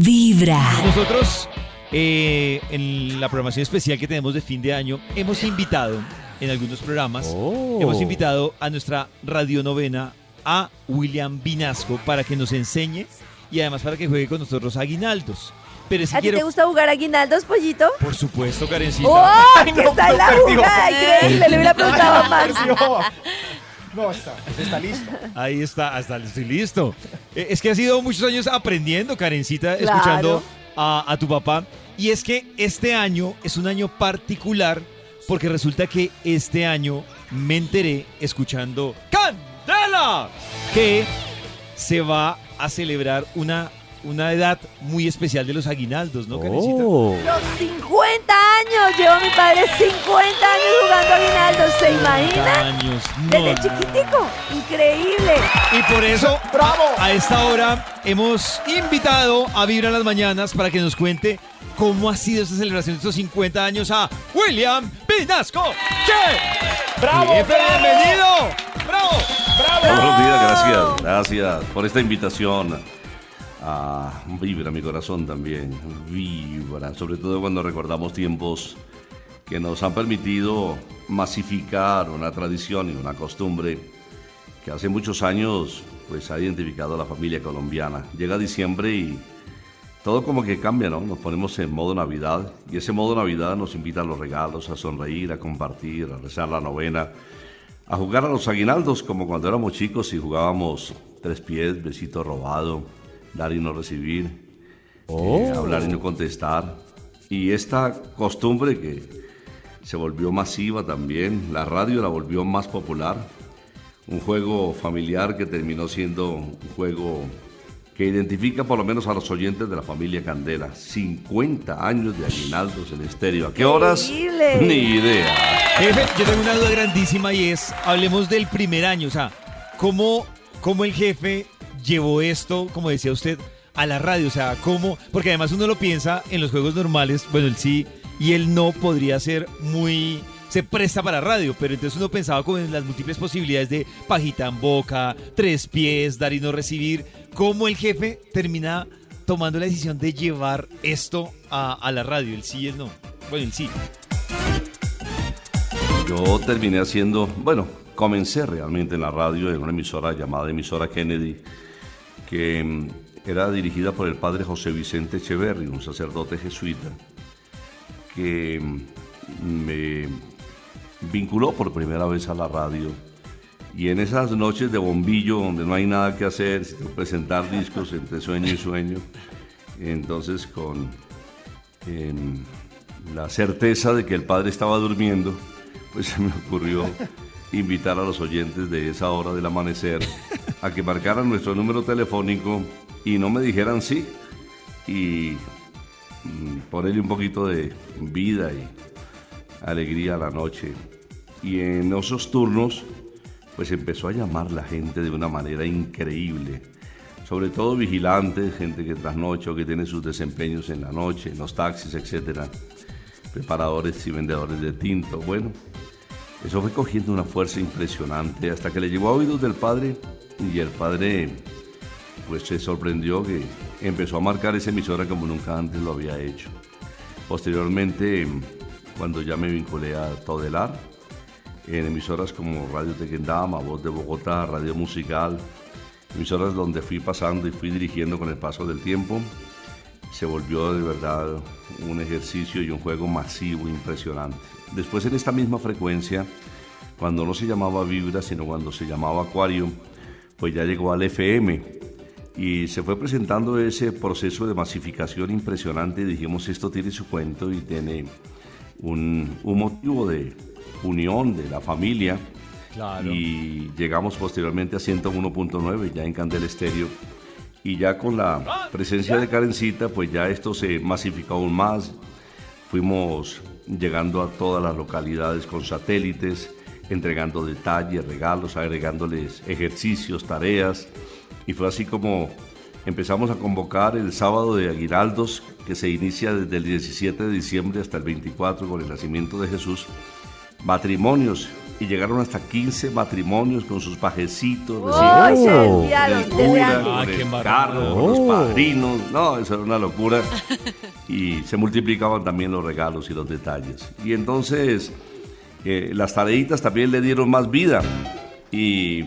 Vibra. Nosotros, eh, en la programación especial que tenemos de fin de año, hemos invitado en algunos programas, Oh. hemos invitado a nuestra radionovena a William Vinasco para que nos enseñe y además para que juegue con nosotros aguinaldos. Pero si ¿A ti quiero, te gusta jugar aguinaldos, pollito? por supuesto, Karencita. ¡Oh! que está en la jugada, increíble. Le hubiera preguntado a Max. No, está, está listo. Ahí está, hasta estoy listo. Eh, Es que ha sido muchos años aprendiendo, Karencita, Claro. escuchando a, a tu papá. Y es que este año es un año particular porque resulta que este año me enteré escuchando Candela que se va a celebrar una, una edad muy especial de los aguinaldos, ¿no? Oh. Los 50 años. Llevo mi padre 50 años jugando aguinaldos. ¿Se 50 imagina? años. No, Desde no. chiquitico. Increíble. Y por eso, ¡Bravo! a esta hora hemos invitado a Vibra en las Mañanas para que nos cuente cómo ha sido esta celebración de estos 50 años a William Pinasco. ¡Che! ¡Bravo, Jefe, bravo! bienvenido! ¡Bravo! Buenos días, gracias, gracias por esta invitación. A vibra mi corazón también, vibra, sobre todo cuando recordamos tiempos que nos han permitido masificar una tradición y una costumbre que hace muchos años pues ha identificado a la familia colombiana. Llega diciembre y todo como que cambia, ¿no? Nos ponemos en modo Navidad y ese modo Navidad nos invita a los regalos, a sonreír, a compartir, a rezar la novena, a jugar a los aguinaldos como cuando éramos chicos y jugábamos tres pies, besito robado, dar y no recibir, eh, hablar y no contestar. Y esta costumbre que se volvió masiva también, la radio la volvió más popular, un juego familiar que terminó siendo un juego que identifica por lo menos a los oyentes de la familia Candela. 50 años de aguinaldos en estéreo. ¿A qué horas? Increíble. Ni idea. Jefe, yo tengo una duda grandísima y es, hablemos del primer año, o sea, ¿cómo, cómo el jefe llevó esto, como decía usted, a la radio? O sea, ¿cómo? Porque además uno lo piensa en los juegos normales, bueno, el sí y el no podría ser muy... Se presta para radio, pero entonces uno pensaba como en las múltiples posibilidades de pajita en boca, tres pies, dar y no recibir. ¿Cómo el jefe termina tomando la decisión de llevar esto a, a la radio, el sí y el no? Bueno, el sí. Yo terminé haciendo, bueno, comencé realmente en la radio en una emisora llamada emisora Kennedy, que mm, era dirigida por el padre José Vicente Echeverry, un sacerdote jesuita, que mm, me vinculó por primera vez a la radio. Y en esas noches de bombillo donde no hay nada que hacer, sino presentar discos entre sueño y sueño, entonces con em, la certeza de que el padre estaba durmiendo, pues se me ocurrió invitar a los oyentes de esa hora del amanecer a que marcaran nuestro número telefónico y no me dijeran sí y mm, ponerle un poquito de vida y alegría a la noche. Y en esos turnos, pues empezó a llamar la gente de una manera increíble. Sobre todo vigilantes, gente que trasnocha o que tiene sus desempeños en la noche, en los taxis, etcétera. Preparadores y vendedores de tinto. Bueno, eso fue cogiendo una fuerza impresionante hasta que le llegó a oídos del padre y el padre pues se sorprendió que empezó a marcar esa emisora como nunca antes lo había hecho. Posteriormente, cuando ya me vinculé a Todelar, en emisoras como Radio Tequendama, Voz de Bogotá, Radio Musical, emisoras donde fui pasando y fui dirigiendo con el paso del tiempo, se volvió de verdad un ejercicio y un juego masivo impresionante. Después en esta misma frecuencia, cuando no se llamaba Vibra, sino cuando se llamaba Acuario, pues ya llegó al FM y se fue presentando ese proceso de masificación impresionante dijimos esto tiene su cuento y tiene un, un motivo de unión de la familia Claro. y llegamos posteriormente a 101.9 ya en Candel Estéreo y ya con la presencia de Karencita pues ya esto se masificó aún más. Fuimos llegando a todas las localidades con satélites entregando detalles, regalos, agregándoles ejercicios, tareas. Y fue así como empezamos a convocar el sábado de Aguinaldos que se inicia desde el 17 de diciembre hasta el 24 con el nacimiento de Jesús. Matrimonios y llegaron hasta 15 matrimonios con sus pajecitos. ¡Uy, se Oh. el cura, antes! Ah, con qué el embarrada. carro, con los padrinos. No, eso era una locura. Y se multiplicaban también los regalos y los detalles. Y entonces eh, las tareitas también le dieron más vida. Y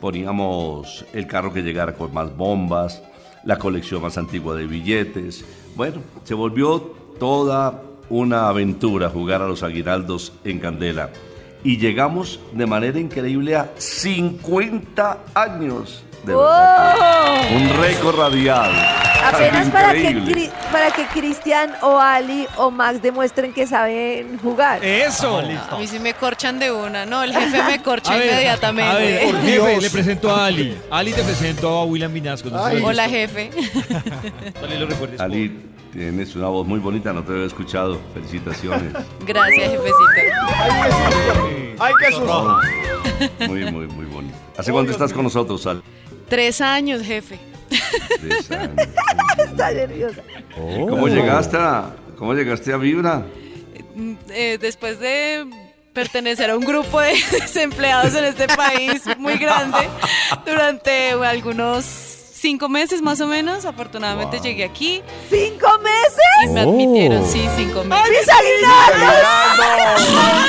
poníamos el carro que llegara con más bombas, la colección más antigua de billetes. Bueno, se volvió toda una aventura jugar a los aguinaldos en Candela. Y llegamos de manera increíble a 50 años. De verdad ¡Oh! un récord radial. Apenas para que, para que Cristian o Ali o Max demuestren que saben jugar. ¡Eso! A mí sí me corchan de una. No, el jefe me corcha A ver, inmediatamente. A ver, Por jefe, le presento a Ali. Ali te presento a William Vinasco. No Hola, jefe. Ali lo recuerdes. Ali, tienes una voz muy bonita, no te había escuchado. Felicitaciones. Gracias, jefecito. ¡Ay, qué susto! Muy, muy, muy bonito. ¿Hace cuánto estás con nosotros, Ali? Tres años, jefe. Tres años. Está nerviosa. ¿Cómo llegaste a, cómo llegaste a Vibra? Mm, eh, después de pertenecer a un grupo de desempleados en este país muy grande durante algunos cinco meses más o menos. Afortunadamente Wow. llegué aquí ¿Cinco meses? y me admitieron, sí, cinco meses. ¡Mis aguinaldos!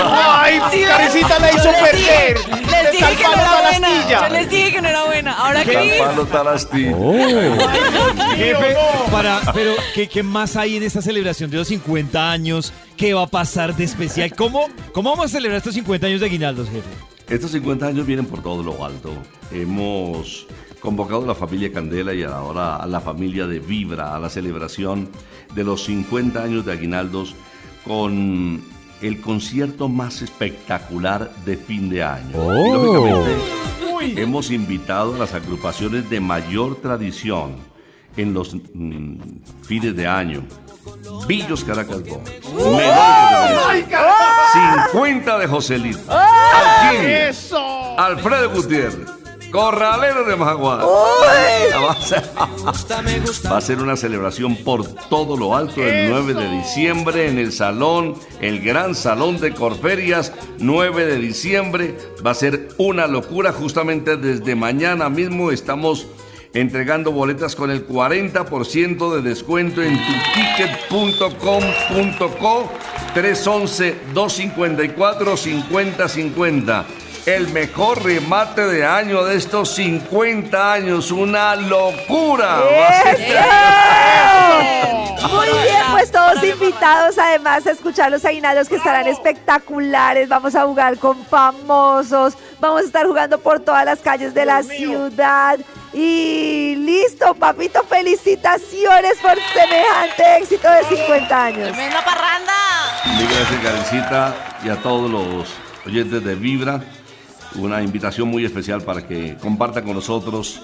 ¡Ay, Carecita la hizo perder! les dije que no era buena. Yo les dije que no era buena. Ahora Palo Tarasti. Jefe, para, pero ¿qué, qué más hay en esta celebración de los 50 años? ¿Qué va a pasar de especial? ¿Cómo, cómo vamos a celebrar estos 50 años de aguinaldos, jefe? Estos 50 años vienen por todo lo alto. Hemos convocado a la familia Candela y ahora a la familia de Vibra a la celebración de los 50 años de Aguinaldos con el concierto más espectacular de fin de año. Y lógicamente hemos invitado a las agrupaciones de mayor tradición en los mm, fines de año. Villos Caracas Boys, 50 de Joselito, Alquimia, ¡Eso! Alfredo Gutiérrez, Corralero de Majagual. Va a ser- Va a ser una celebración por todo lo alto el 9 de diciembre en el salón, el gran salón de Corferias, 9 de diciembre. Va a ser una locura. Justamente desde mañana mismo estamos entregando boletas con el 40% de descuento en tuticket.com.co 311-254-5050. El mejor remate de año de estos 50 años. Una locura. Va a ser- Muy bien, pues todos invitados además a escuchar los aguinaldos que estarán espectaculares. Vamos a jugar con famosos, vamos a estar jugando por todas las calles de la ciudad. Y listo, papito, felicitaciones por semejante éxito de 50 años. tremenda parranda. Mil gracias, Karencita, y a todos los oyentes de Vibra. Una invitación muy especial para que compartan con nosotros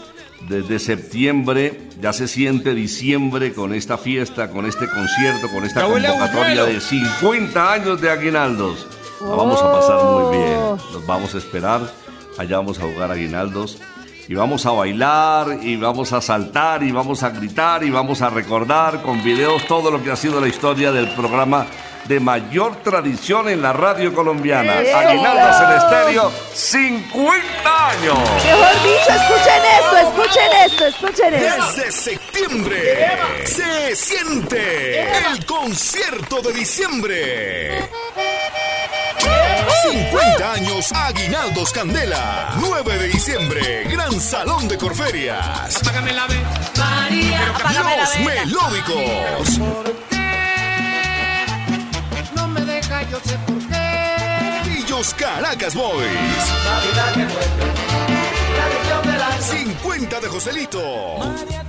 desde septiembre. Ya se siente diciembre con esta fiesta, con este concierto, con esta convocatoria de 50 años de Aguinaldos. La vamos a pasar muy bien. Los vamos a esperar. Allá vamos a jugar Aguinaldos. Y vamos a bailar, y vamos a saltar, y vamos a gritar, y vamos a recordar con videos todo lo que ha sido la historia del programa de mayor tradición en la radio colombiana. ¡Eso! Aguinaldos en estéreo, 50 años. Mejor dicho, escuchen esto, escuchen esto, escuchen esto. Desde septiembre se siente el concierto de diciembre. 50 años Aguinaldos Candela. 9 de diciembre, Gran Salón de Corferias. Apágame la Los vela. melódicos. No me deja, yo sé por qué. Pillos Caracas Boys. 50 de Joselito. María